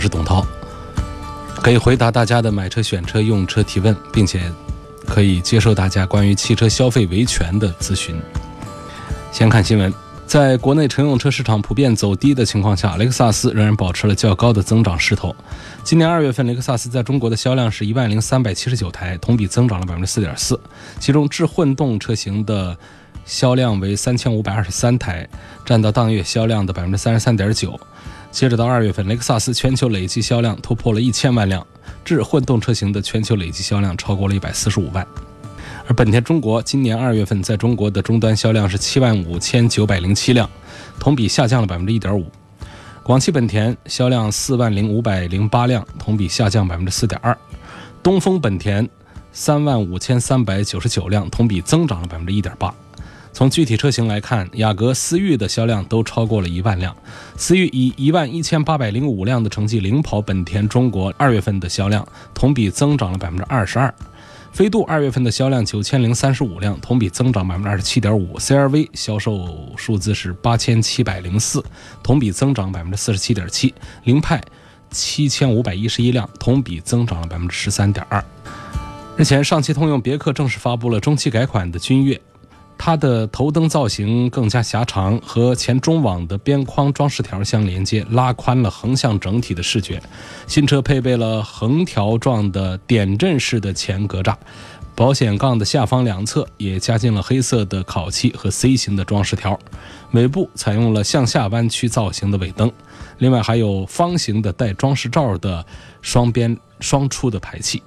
我是董涛，可以回答大家的买车、选车、用车提问，并且可以接受大家关于汽车消费维权的咨询。先看新闻，在国内乘用车市场普遍走低的情况下，雷克萨斯仍然保持了较高的增长势头。今年二月份，雷克萨斯在中国的销量是一万零三百七十九台，同比增长了百分之四点四，其中智混动车型的销量为三千五百二十三台，占到当月销量的百分之三十三点九。截止到二月份，雷克萨斯全球累计销量突破了一千万辆，至混动车型的全球累计销量超过了一百四十五万。而本田中国今年二月份在中国的终端销量是七万五千九百零七辆，同比下降了百分之一点五。广汽本田销量四万零五百零八辆，同比下降百分之四点二。东风本田三万五千三百九十九辆，同比增长了百分之一点八。从具体车型来看，雅阁、思域的销量都超过了一万辆。思域以一万一千八百零五辆的成绩领跑本田中国二月份的销量，同比增长了百分之二十二。飞度二月份的销量九千零三十五辆，同比增长百分之二十七点五。CRV 销售数字是八千七百零四，同比增长百分之四十七点七。凌派七千五百一十一辆，同比增长了百分之十三点二。日前，上汽通用别克正式发布了中期改款的君越。它的头灯造型更加狭长，和前中网的边框装饰条相连接，拉宽了横向整体的视觉。新车配备了横条状的点阵式的前格栅，保险杠的下方两侧也加进了黑色的烤漆和 C 型的装饰条。尾部采用了向下弯曲造型的尾灯，另外还有方形的带装饰罩的双边双出的排气。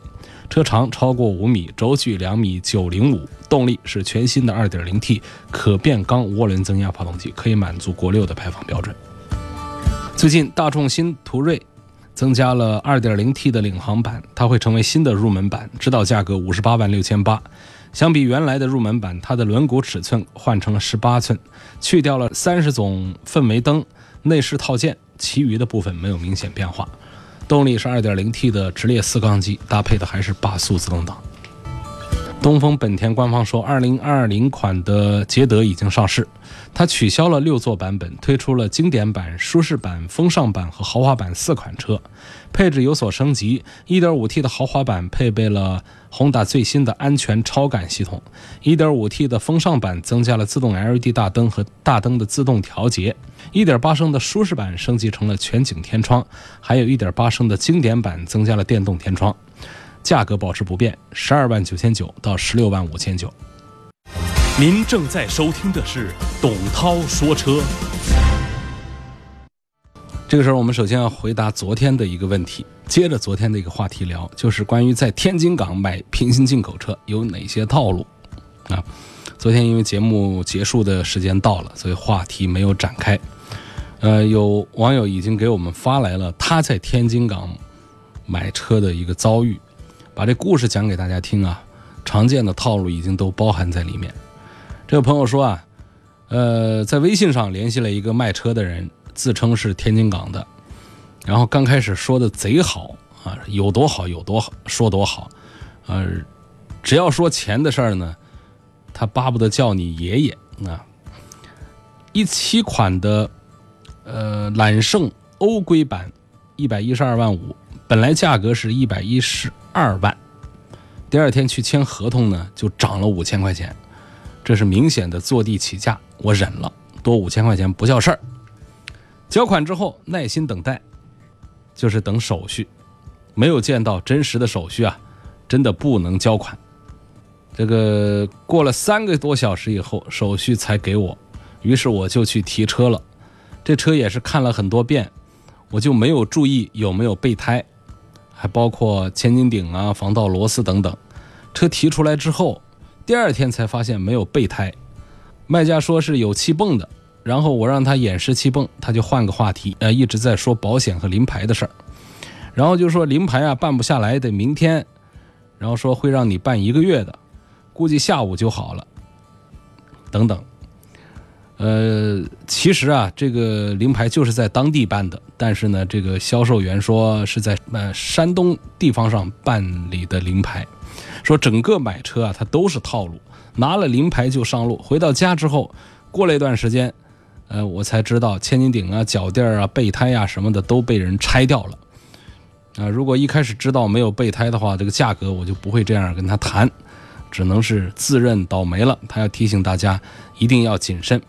车长超过五米，轴距两米九零五，动力是全新的二点零 T 可变缸涡轮增压发动机，可以满足国六的排放标准。最近，大众新途锐增加了二点零 T 的领航版，它会成为新的入门版，指导价格五十八万六千八。相比原来的入门版，它的轮毂尺寸换成了十八寸，去掉了三十种氛围灯、内饰套件，其余的部分没有明显变化。动力是 2.0T 的直列四缸机，搭配的还是八速自动挡。东风本田官方说，2020款的捷德已经上市，它取消了六座版本，推出了经典版、舒适版、风尚版和豪华版四款车，配置有所升级。1.5T 的豪华版配备了。宏达最新的安全超感系统，1.5T 的风尚版增加了自动 LED 大灯和大灯的自动调节，1.8升的舒适版升级成了全景天窗，还有一点八升的经典版增加了电动天窗，价格保持不变，十二万九千九到十六万五千九。您正在收听的是董涛说车。这个时候，我们首先要回答昨天的一个问题，接着昨天的一个话题聊，就是关于在天津港买平行进口车有哪些套路啊？昨天因为节目结束的时间到了，所以话题没有展开。呃，有网友已经给我们发来了他在天津港买车的一个遭遇，把这故事讲给大家听啊。常见的套路已经都包含在里面。这个朋友说啊，呃，在微信上联系了一个卖车的人。自称是天津港的，然后刚开始说的贼好啊，有多好有多好，说多好，呃，只要说钱的事儿呢，他巴不得叫你爷爷啊。一七款的呃揽胜欧规版，一百一十二万五，本来价格是一百一十二万，第二天去签合同呢，就涨了五千块钱，这是明显的坐地起价，我忍了，多五千块钱不叫事儿。交款之后耐心等待，就是等手续，没有见到真实的手续啊，真的不能交款。这个过了三个多小时以后，手续才给我，于是我就去提车了。这车也是看了很多遍，我就没有注意有没有备胎，还包括千斤顶啊、防盗螺丝等等。车提出来之后，第二天才发现没有备胎，卖家说是有气泵的。然后我让他演示气泵，他就换个话题，呃，一直在说保险和临牌的事儿。然后就说临牌啊办不下来，得明天，然后说会让你办一个月的，估计下午就好了，等等。呃，其实啊，这个临牌就是在当地办的，但是呢，这个销售员说是在呃山东地方上办理的临牌，说整个买车啊，它都是套路，拿了临牌就上路，回到家之后，过了一段时间，呃，我才知道千斤顶啊、脚垫啊、备胎啊什么的都被人拆掉了。啊，如果一开始知道没有备胎的话，这个价格我就不会这样跟他谈，只能是自认倒霉了。他要提醒大家一定要谨慎。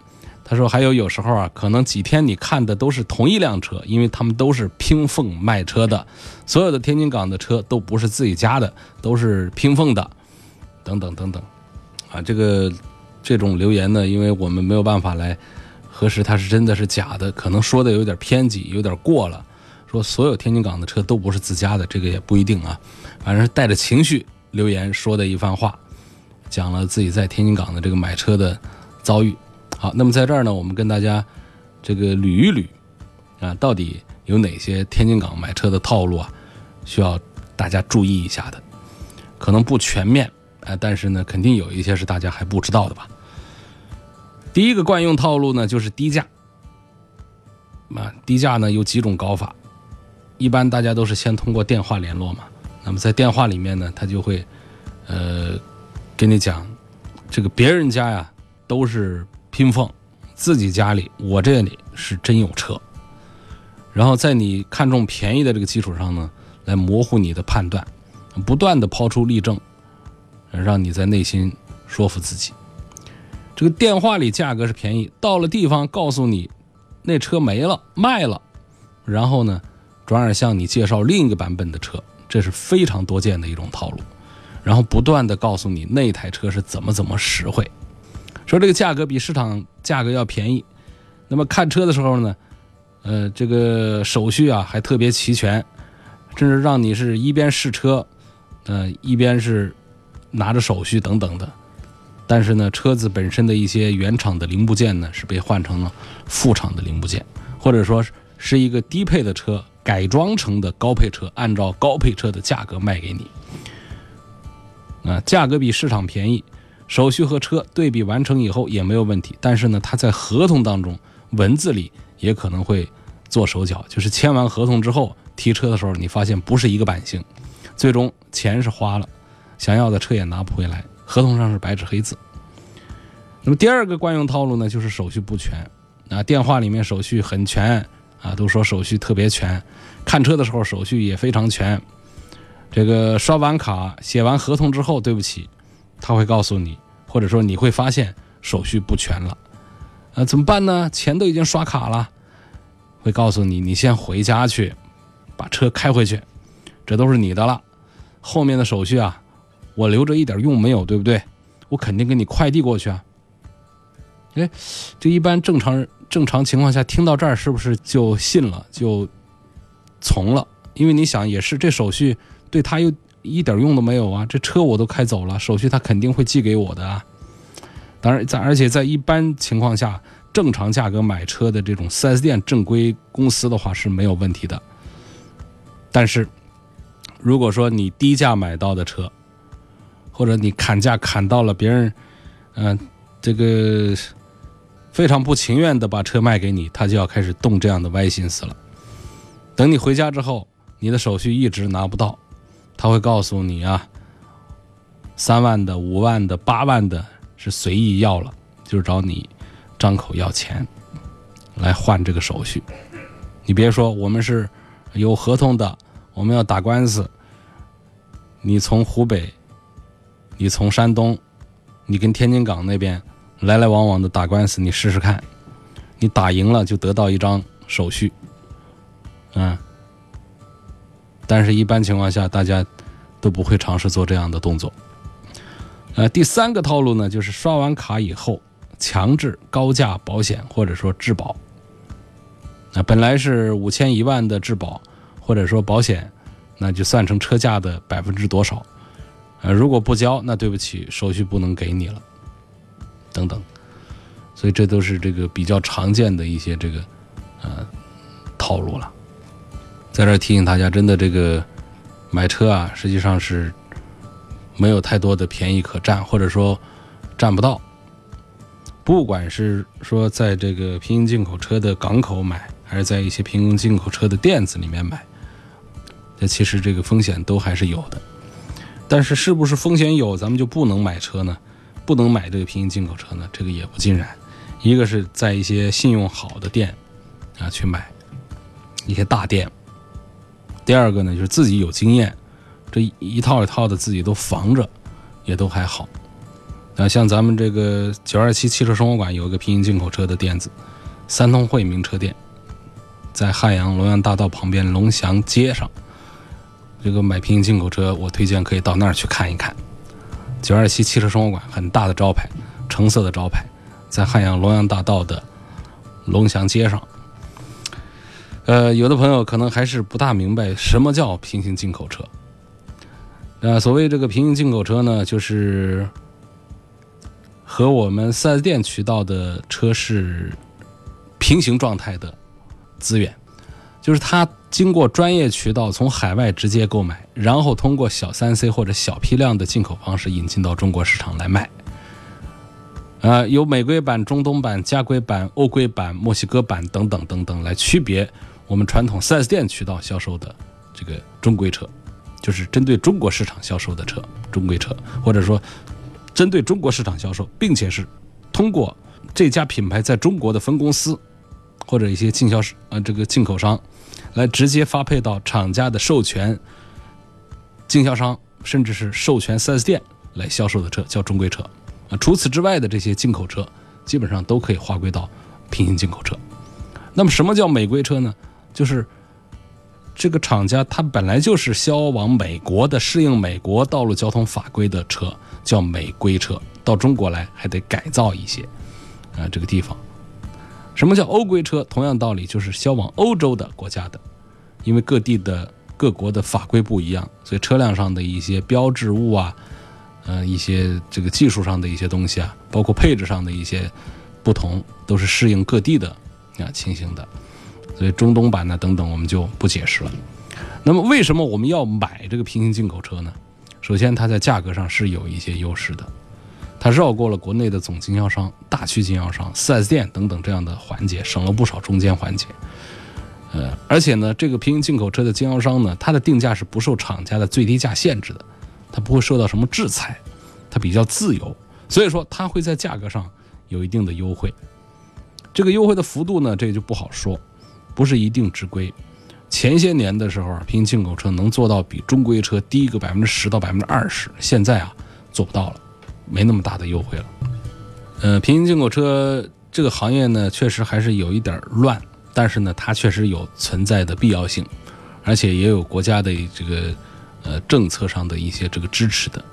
他说还有有时候啊，可能几天你看的都是同一辆车，因为他们都是拼缝卖车的，所有的天津港的车都不是自己家的，都是拼缝的，等等等等。啊，这个这种留言呢，因为我们没有办法来核实它是真的是假的，可能说的有点偏激，有点过了。说所有天津港的车都不是自家的，这个也不一定啊。反正是带着情绪留言说的一番话，讲了自己在天津港的这个买车的遭遇。好，那么在这儿呢，我们跟大家这个捋一捋啊，到底有哪些天津港买车的套路啊，需要大家注意一下的？可能不全面啊，但是呢，肯定有一些是大家还不知道的吧。第一个惯用套路呢，就是低价。啊，低价呢有几种搞法。一般大家都是先通过电话联络嘛，那么在电话里面呢，他就会，呃，跟你讲，这个别人家呀都是拼缝，自己家里我这里是真有车，然后在你看中便宜的这个基础上呢，来模糊你的判断，不断的抛出例证，让你在内心说服自己，这个电话里价格是便宜，到了地方告诉你那车没了卖了，然后呢？转而向你介绍另一个版本的车，这是非常多见的一种套路，然后不断的告诉你那台车是怎么怎么实惠，说这个价格比市场价格要便宜，那么看车的时候呢，呃，这个手续啊还特别齐全，甚至让你是一边试车，呃，一边是拿着手续等等的，但是呢，车子本身的一些原厂的零部件呢是被换成了副厂的零部件，或者说是一个低配的车。改装成的高配车，按照高配车的价格卖给你，啊，价格比市场便宜，手续和车对比完成以后也没有问题。但是呢，他在合同当中文字里也可能会做手脚，就是签完合同之后提车的时候，你发现不是一个版型，最终钱是花了，想要的车也拿不回来，合同上是白纸黑字。那么第二个惯用套路呢，就是手续不全，啊，电话里面手续很全。啊，都说手续特别全，看车的时候手续也非常全。这个刷完卡、写完合同之后，对不起，他会告诉你，或者说你会发现手续不全了。呃，怎么办呢？钱都已经刷卡了，会告诉你，你先回家去，把车开回去，这都是你的了。后面的手续啊，我留着一点用没有，对不对？我肯定给你快递过去啊。哎，这一般正常。正常情况下，听到这儿是不是就信了，就从了？因为你想，也是这手续对他又一点用都没有啊！这车我都开走了，手续他肯定会寄给我的啊。当然，在而且在一般情况下，正常价格买车的这种 4S 店正规公司的话是没有问题的。但是，如果说你低价买到的车，或者你砍价砍到了别人，嗯，这个。非常不情愿的把车卖给你，他就要开始动这样的歪心思了。等你回家之后，你的手续一直拿不到，他会告诉你啊，三万的、五万的、八万的，是随意要了，就是找你张口要钱来换这个手续。你别说，我们是有合同的，我们要打官司。你从湖北，你从山东，你跟天津港那边。来来往往的打官司，你试试看，你打赢了就得到一张手续，嗯，但是一般情况下大家都不会尝试做这样的动作。呃，第三个套路呢，就是刷完卡以后强制高价保险或者说质保，那本来是五千一万的质保或者说保险，那就算成车价的百分之多少，呃，如果不交，那对不起，手续不能给你了。等等，所以这都是这个比较常见的一些这个呃套路了。在这提醒大家，真的这个买车啊，实际上是没有太多的便宜可占，或者说占不到。不管是说在这个平行进口车的港口买，还是在一些平行进口车的店子里面买，这其实这个风险都还是有的。但是是不是风险有，咱们就不能买车呢？不能买这个平行进口车呢？这个也不尽然。一个是在一些信用好的店啊去买一些大店，第二个呢就是自己有经验，这一套一套的自己都防着，也都还好。啊，像咱们这个九二七汽车生活馆有一个平行进口车的店子，三通汇名车店，在汉阳龙阳大道旁边龙祥街上。这个买平行进口车，我推荐可以到那儿去看一看。九二七汽车生活馆很大的招牌，橙色的招牌。在汉阳龙阳大道的龙祥街上，呃，有的朋友可能还是不大明白什么叫平行进口车。呃，所谓这个平行进口车呢，就是和我们四 S 店渠道的车是平行状态的资源，就是它经过专业渠道从海外直接购买，然后通过小三 C 或者小批量的进口方式引进到中国市场来卖。啊，有美规版、中东版、加规版、欧规版、墨西哥版等等等等来区别我们传统 4S 店渠道销售的这个中规车，就是针对中国市场销售的车，中规车，或者说针对中国市场销售，并且是通过这家品牌在中国的分公司或者一些经销商啊这个进口商来直接发配到厂家的授权经销商，甚至是授权 4S 店来销售的车，叫中规车。啊，除此之外的这些进口车，基本上都可以划归到平行进口车。那么，什么叫美规车呢？就是这个厂家它本来就是销往美国的，适应美国道路交通法规的车，叫美规车。到中国来还得改造一些，啊，这个地方。什么叫欧规车？同样道理，就是销往欧洲的国家的，因为各地的各国的法规不一样，所以车辆上的一些标志物啊。呃，一些这个技术上的一些东西啊，包括配置上的一些不同，都是适应各地的啊情形的。所以中东版呢等等，我们就不解释了。那么为什么我们要买这个平行进口车呢？首先，它在价格上是有一些优势的，它绕过了国内的总经销商、大区经销商、4S 店等等这样的环节，省了不少中间环节。呃，而且呢，这个平行进口车的经销商呢，它的定价是不受厂家的最低价限制的。它不会受到什么制裁，它比较自由，所以说它会在价格上有一定的优惠。这个优惠的幅度呢，这个就不好说，不是一定之规。前些年的时候啊，平行进口车能做到比中规车低个百分之十到百分之二十，现在啊做不到了，没那么大的优惠了。呃，平行进口车这个行业呢，确实还是有一点乱，但是呢，它确实有存在的必要性，而且也有国家的这个。呃，政策上的一些这个支持的，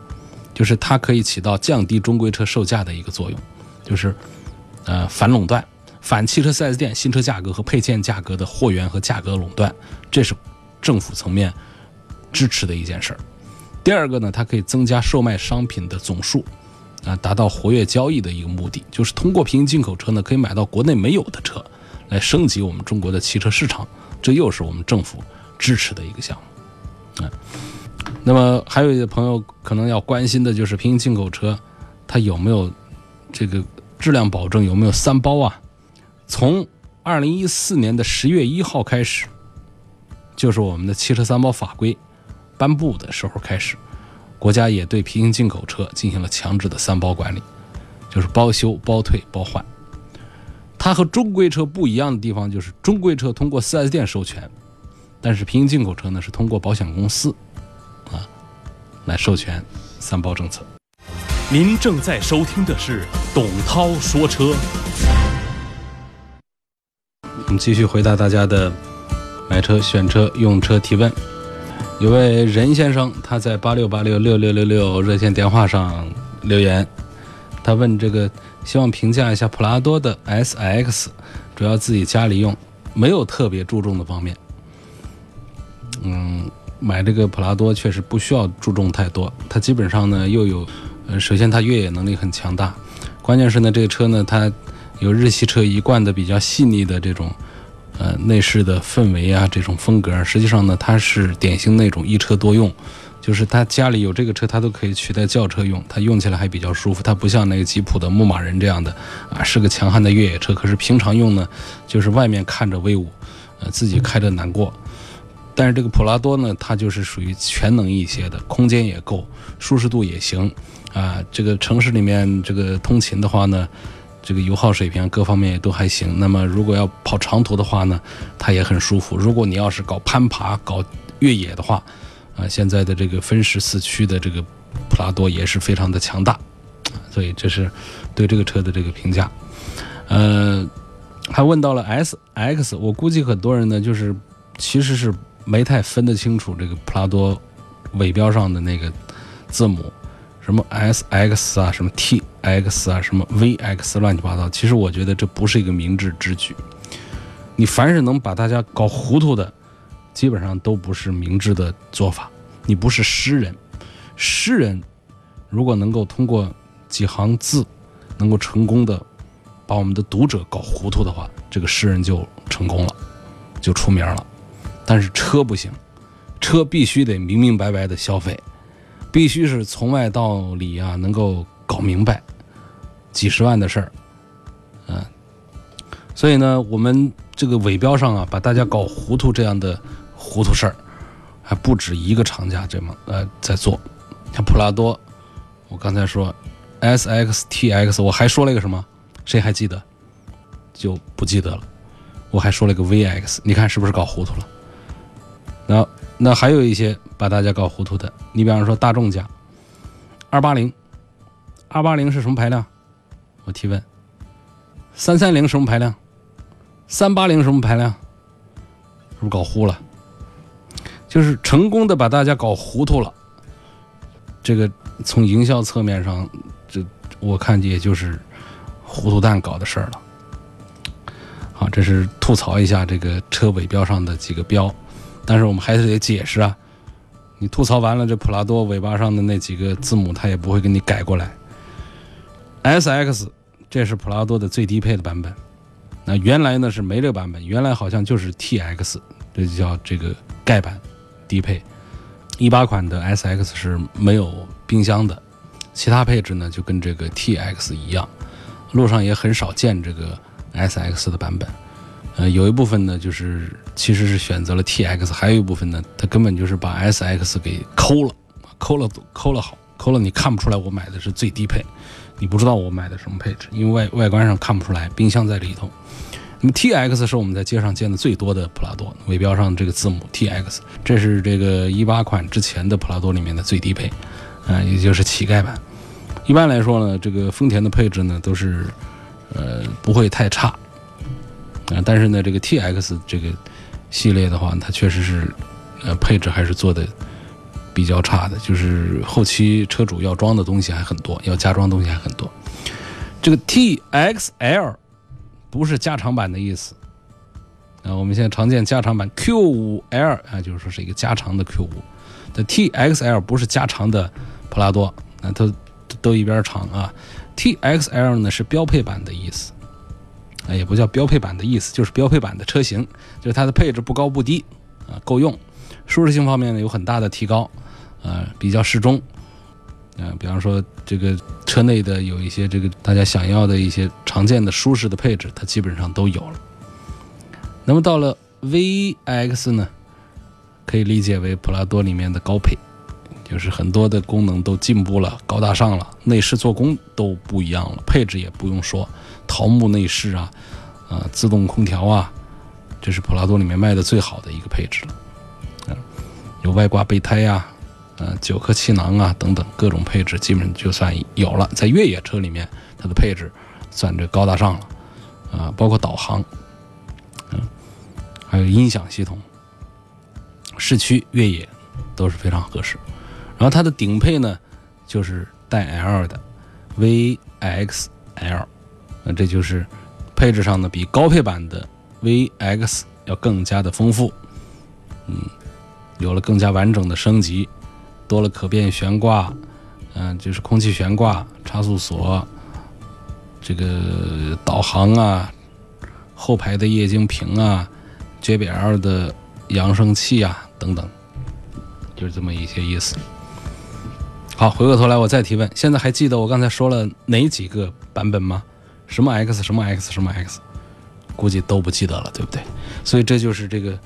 就是它可以起到降低中规车售价的一个作用，就是呃反垄断、反汽车 4S 店新车价格和配件价格的货源和价格垄断，这是政府层面支持的一件事儿。第二个呢，它可以增加售卖商品的总数，啊，达到活跃交易的一个目的，就是通过平行进口车呢，可以买到国内没有的车，来升级我们中国的汽车市场，这又是我们政府支持的一个项目，啊。那么还有一些朋友可能要关心的就是平行进口车，它有没有这个质量保证，有没有三包啊？从二零一四年的十月一号开始，就是我们的汽车三包法规颁布的时候开始，国家也对平行进口车进行了强制的三包管理，就是包修、包退、包换。它和中规车不一样的地方就是，中规车通过 4S 店授权，但是平行进口车呢是通过保险公司啊。来授权三包政策。您正在收听的是董涛说车。我们继续回答大家的买车、选车、用车提问。有位任先生，他在八六八六六六六六热线电话上留言，他问这个，希望评价一下普拉多的 S X，主要自己家里用，没有特别注重的方面。嗯。买这个普拉多确实不需要注重太多，它基本上呢又有，呃，首先它越野能力很强大，关键是呢这个车呢它有日系车一贯的比较细腻的这种，呃内饰的氛围啊这种风格，实际上呢，它是典型那种一车多用。就是他家里有这个车，他都可以取代轿车用，它用起来还比较舒服。它不像那个吉普的牧马人这样的啊，是个强悍的越野车。可是平常用呢，就是外面看着威武，呃，自己开着难过。但是这个普拉多呢，它就是属于全能一些的，空间也够，舒适度也行啊。这个城市里面这个通勤的话呢，这个油耗水平各方面也都还行。那么如果要跑长途的话呢，它也很舒服。如果你要是搞攀爬、搞越野的话，啊，现在的这个分时四驱的这个普拉多也是非常的强大，所以这是对这个车的这个评价。呃，还问到了 S X，我估计很多人呢就是其实是没太分得清楚这个普拉多尾标上的那个字母，什么 S X 啊，什么 T X 啊，什么 V X 乱七八糟。其实我觉得这不是一个明智之举。你凡是能把大家搞糊涂的。基本上都不是明智的做法。你不是诗人，诗人如果能够通过几行字，能够成功的把我们的读者搞糊涂的话，这个诗人就成功了，就出名了。但是车不行，车必须得明明白白的消费，必须是从外到里啊能够搞明白，几十万的事儿，嗯。所以呢，我们这个尾标上啊，把大家搞糊涂这样的。糊涂事儿还不止一个厂家这么呃在做，像普拉多，我刚才说 S X T X，我还说了一个什么？谁还记得？就不记得了。我还说了一个 V X，你看是不是搞糊涂了？那那还有一些把大家搞糊涂的，你比方说大众家二八零，二八零是什么排量？我提问。三三零什么排量？三八零什么排量？是不是搞糊了？就是成功的把大家搞糊涂了，这个从营销侧面上，这我看也就是糊涂蛋搞的事儿了。好，这是吐槽一下这个车尾标上的几个标，但是我们还是得解释啊。你吐槽完了，这普拉多尾巴上的那几个字母，它也不会给你改过来。S X，这是普拉多的最低配的版本。那原来呢是没这个版本，原来好像就是 T X，这就叫这个盖版。低配，一八款的 S X 是没有冰箱的，其他配置呢就跟这个 T X 一样，路上也很少见这个 S X 的版本。呃，有一部分呢就是其实是选择了 T X，还有一部分呢它根本就是把 S X 给抠了，抠了抠了好，抠了你看不出来我买的是最低配，你不知道我买的什么配置，因为外外观上看不出来，冰箱在里头。那么 T X 是我们在街上见的最多的普拉多，尾标上这个字母 T X，这是这个一八款之前的普拉多里面的最低配，啊，也就是乞丐版。一般来说呢，这个丰田的配置呢都是，呃，不会太差，啊，但是呢，这个 T X 这个系列的话，它确实是，呃，配置还是做的比较差的，就是后期车主要装的东西还很多，要加装东西还很多。这个 T X L。不是加长版的意思，啊，我们现在常见加长版 Q5L 啊，就是说是一个加长的 Q5，的 TXL 不是加长的普拉多，那都都一边长啊，TXL 呢是标配版的意思，也不叫标配版的意思，就是标配版的车型，就是它的配置不高不低，啊，够用，舒适性方面呢有很大的提高，啊，比较适中。嗯，比方说这个车内的有一些这个大家想要的一些常见的舒适的配置，它基本上都有了。那么到了 VX 呢，可以理解为普拉多里面的高配，就是很多的功能都进步了，高大上了，内饰做工都不一样了，配置也不用说，桃木内饰啊，啊，自动空调啊，这是普拉多里面卖的最好的一个配置了。嗯，有外挂备胎呀。呃，九颗气囊啊，等等各种配置，基本就算有了。在越野车里面，它的配置算这高大上了，啊，包括导航，嗯，还有音响系统，市区越野都是非常合适。然后它的顶配呢，就是带 L 的 VXL，那这就是配置上呢比高配版的 VX 要更加的丰富，嗯，有了更加完整的升级。多了可变悬挂，嗯，就是空气悬挂、差速锁，这个导航啊，后排的液晶屏啊，JBL 的扬声器啊等等，就是这么一些意思。好，回过头来我再提问，现在还记得我刚才说了哪几个版本吗？什么 X 什么 X 什么 X，估计都不记得了，对不对？所以这就是这个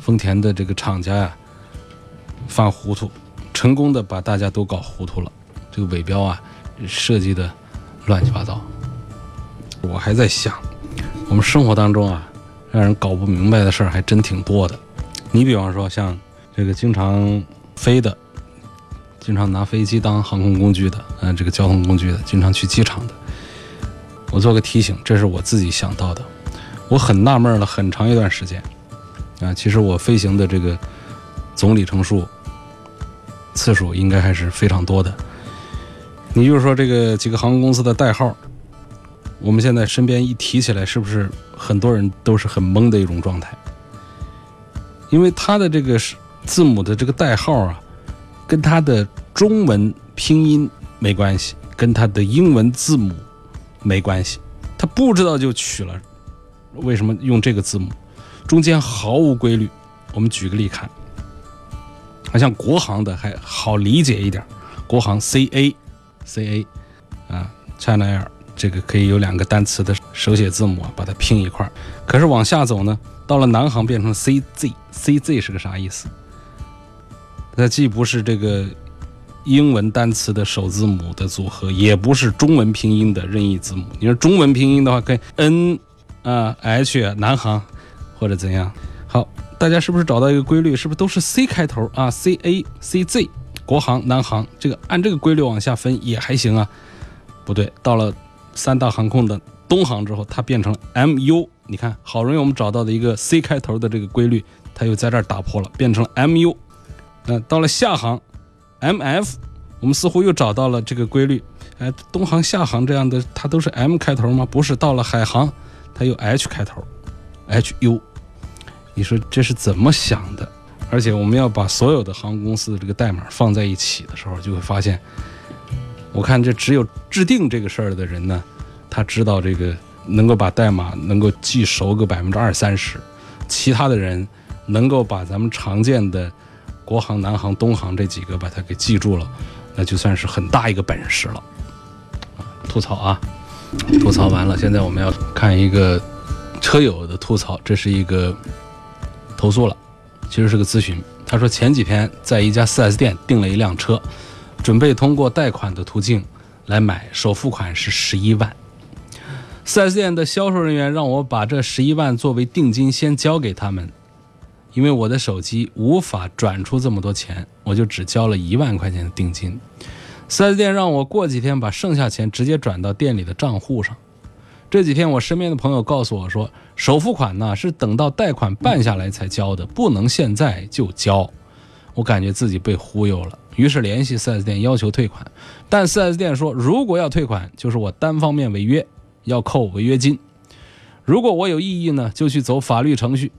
丰田的这个厂家呀、犯糊涂，成功的把大家都搞糊涂了。这个尾标啊设计的乱七八糟。我还在想，我们生活当中啊，让人搞不明白的事儿还真挺多的。你比方说像这个经常飞的。经常拿飞机当航空工具的，嗯，这个交通工具的，经常去机场的，我做个提醒，这是我自己想到的。我很纳闷了很长一段时间，啊，其实我飞行的这个总里程数次数应该还是非常多的。你就是说这个几个航空公司的代号，我们现在身边一提起来，是不是很多人都是很懵的一种状态？因为它的这个字母的这个代号啊。跟它的中文拼音没关系，跟它的英文字母没关系，他不知道就取了。为什么用这个字母？中间毫无规律。我们举个例看，好像国航的还好理解一点，国航 C A C A 啊，China Air 这个可以有两个单词的手写字母啊，把它拼一块儿。可是往下走呢，到了南航变成 C Z，C Z 是个啥意思？它既不是这个英文单词的首字母的组合，也不是中文拼音的任意字母。你说中文拼音的话，跟 N 啊 H 南航或者怎样？好，大家是不是找到一个规律？是不是都是 C 开头啊？C A C Z 国航、南航，这个按这个规律往下分也还行啊。不对，到了三大航空的东航之后，它变成 M U。你看，好容易我们找到的一个 C 开头的这个规律，它又在这儿打破了，变成了 M U。那到了厦航，M.F，我们似乎又找到了这个规律。哎，东航、厦航这样的，它都是 M 开头吗？不是，到了海航，它有 H 开头，H.U。你说这是怎么想的？而且我们要把所有的航空公司的这个代码放在一起的时候，就会发现，我看这只有制定这个事儿的人呢，他知道这个能够把代码能够记熟个百分之二三十，其他的人能够把咱们常见的。国航、南航、东航这几个把它给记住了，那就算是很大一个本事了。吐槽啊，吐槽完了，现在我们要看一个车友的吐槽，这是一个投诉了，其实是个咨询。他说前几天在一家 4S 店订了一辆车，准备通过贷款的途径来买，首付款是十一万。4S 店的销售人员让我把这十一万作为定金先交给他们。因为我的手机无法转出这么多钱，我就只交了一万块钱的定金。四 S 店让我过几天把剩下钱直接转到店里的账户上。这几天我身边的朋友告诉我说，首付款呢是等到贷款办下来才交的，不能现在就交。我感觉自己被忽悠了，于是联系 4S 店要求退款，但 4S 店说如果要退款，就是我单方面违约，要扣违约金。如果我有异议呢，就去走法律程序。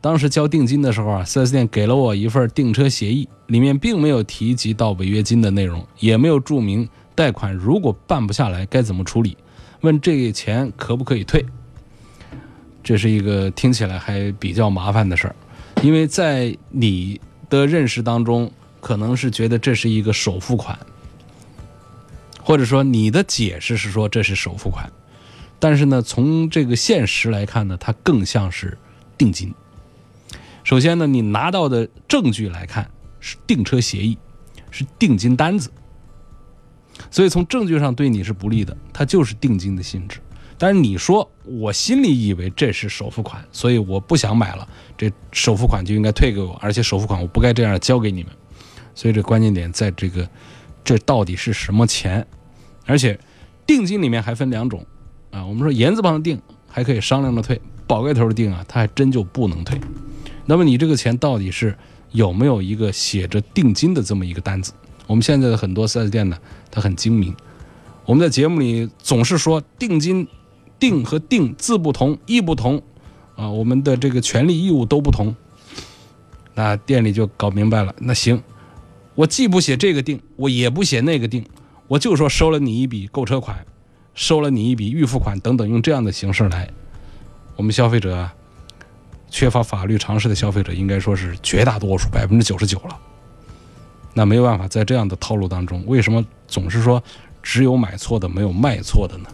当时交定金的时候啊，4S 店给了我一份订车协议，里面并没有提及到违约金的内容，也没有注明贷款如果办不下来该怎么处理，问这个钱可不可以退。这是一个听起来还比较麻烦的事儿，因为在你的认识当中，可能是觉得这是一个首付款，或者说你的解释是说这是首付款，但是呢，从这个现实来看呢，它更像是定金。首先呢，你拿到的证据来看是订车协议，是定金单子，所以从证据上对你是不利的，它就是定金的性质。但是你说我心里以为这是首付款，所以我不想买了，这首付款就应该退给我，而且首付款我不该这样交给你们。所以这关键点在这个，这到底是什么钱？而且定金里面还分两种啊，我们说言字旁的定还可以商量着退，宝盖头的定啊，它还真就不能退。那么你这个钱到底是有没有一个写着定金的这么一个单子？我们现在的很多 4S 店呢，它很精明。我们在节目里总是说定金、定和定字不同、义不同啊，我们的这个权利义务都不同。那店里就搞明白了，那行，我既不写这个定，我也不写那个定，我就说收了你一笔购车款，收了你一笔预付款等等，用这样的形式来，我们消费者。缺乏法律常识的消费者应该说是绝大多数，百分之九十九了。那没有办法，在这样的套路当中，为什么总是说只有买错的，没有卖错的呢？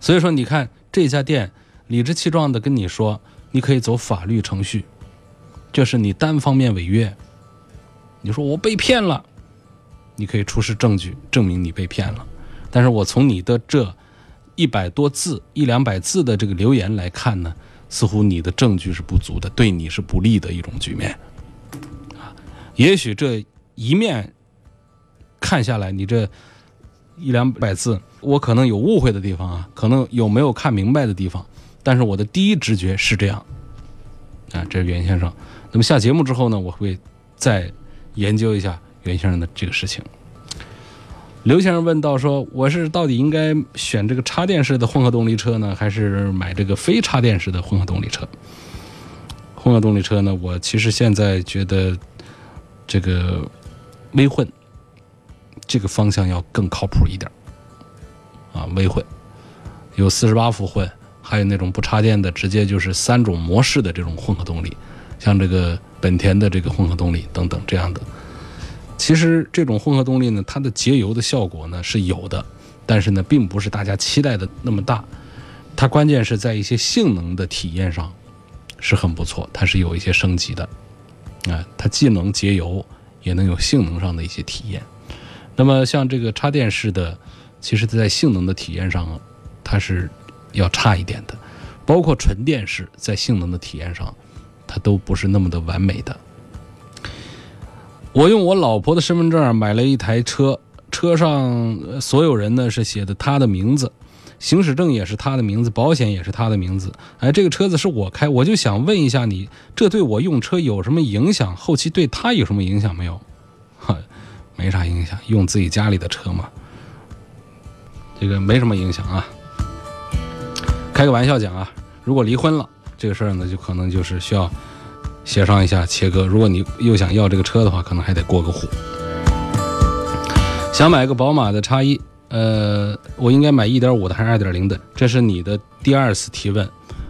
所以说，你看这家店理直气壮的跟你说，你可以走法律程序，这是你单方面违约。你说我被骗了，你可以出示证据证明你被骗了。但是我从你的这一百多字、一两百字的这个留言来看呢，似乎你的证据是不足的，对你是不利的一种局面。啊，也许这一面看下来，你这一两百字，我可能有误会的地方啊，可能有没有看明白的地方，但是我的第一直觉是这样。啊，这是袁先生。那么下节目之后呢，我会再研究一下袁先生的这个事情。刘先生问到说：“我是到底应该选这个插电式的混合动力车呢，还是买这个非插电式的混合动力车？混合动力车呢，我其实现在觉得这个微混这个方向要更靠谱一点啊。微混有四十八伏混，还有那种不插电的，直接就是三种模式的这种混合动力，像这个本田的这个混合动力等等这样的。”其实这种混合动力呢，它的节油的效果呢是有的，但是呢，并不是大家期待的那么大。它关键是在一些性能的体验上是很不错，它是有一些升级的啊，它既能节油，也能有性能上的一些体验。那么像这个插电式的，其实在性能的体验上，它是要差一点的，包括纯电式在性能的体验上，它都不是那么的完美的。我用我老婆的身份证买了一台车，车上所有人呢是写的她的名字，行驶证也是她的名字，保险也是她的名字。哎，这个车子是我开，我就想问一下你，这对我用车有什么影响？后期对她有什么影响没有？哈，没啥影响，用自己家里的车嘛，这个没什么影响啊。开个玩笑讲啊，如果离婚了，这个事儿呢就可能就是需要。协商一下切割，如果你又想要这个车的话，可能还得过个户。想买个宝马的叉一，呃，我应该买一点五的还是二点零的？这是你的第二次提问，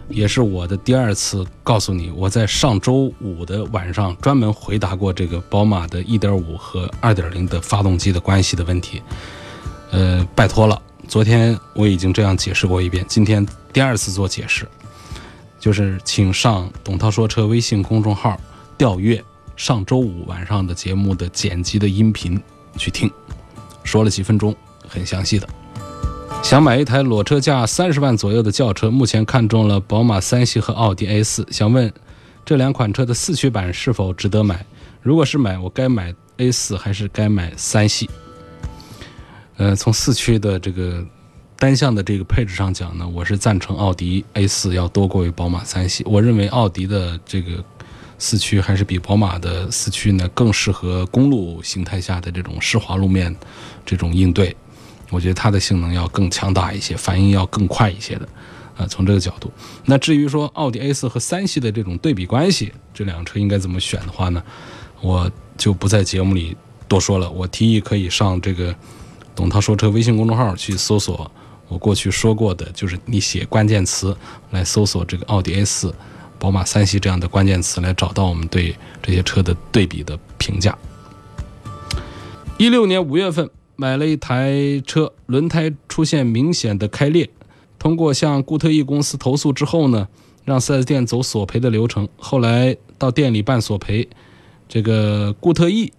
也是我的第二次告诉你，我在上周五的晚上专门回答过这个宝马的一点五和二点零的发动机的关系的问题。呃，拜托了，昨天我已经这样解释过一遍，今天第二次做解释。就是请上董涛说车微信公众号调阅上周五晚上的节目的剪辑的音频去听，说了几分钟，很详细的。想买一台裸车价三十万左右的轿车，目前看中了宝马三系和奥迪 A 四，想问这两款车的四驱版是否值得买？如果是买，我该买 A 四还是该买三系？呃，从四驱的这个。单向的这个配置上讲呢，我是赞成奥迪 A 四要多过于宝马三系。我认为奥迪的这个四驱还是比宝马的四驱呢更适合公路形态下的这种湿滑路面这种应对。我觉得它的性能要更强大一些，反应要更快一些的。啊，从这个角度，那至于说奥迪 A 四和三系的这种对比关系，这辆车应该怎么选的话呢，我就不在节目里多说了。我提议可以上这个董涛说车微信公众号去搜索。我过去说过的，就是你写关键词来搜索这个奥迪 A 四、宝马三系这样的关键词，来找到我们对这些车的对比的评价。一六年五月份买了一台车，轮胎出现明显的开裂，通过向固特异公司投诉之后呢，让 4S 店走索赔的流程。后来到店里办索赔，这个固特异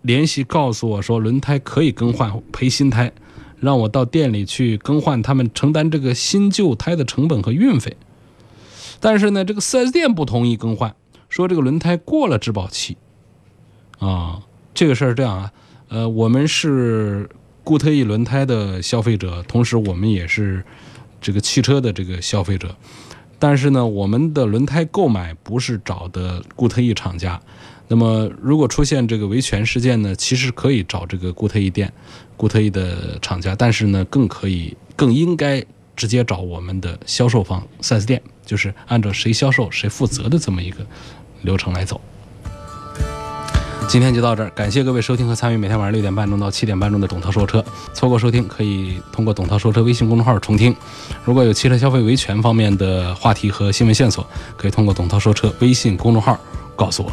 联系告诉我说，轮胎可以更换，赔新胎。让我到店里去更换，他们承担这个新旧胎的成本和运费。但是呢，这个 4S 店不同意更换，说这个轮胎过了质保期。啊，这个事儿这样啊，呃，我们是固特异轮胎的消费者，同时我们也是这个汽车的这个消费者。但是呢，我们的轮胎购买不是找的固特异厂家。那么，如果出现这个维权事件呢，其实可以找这个固特异店、固特异的厂家，但是呢，更可以、更应该直接找我们的销售方 4S 店，就是按照谁销售谁负责的这么一个流程来走。今天就到这儿，感谢各位收听和参与每天晚上六点半钟到七点半钟的董涛说车。错过收听，可以通过董涛说车微信公众号重听。如果有汽车消费维权方面的话题和新闻线索，可以通过董涛说车微信公众号告诉我。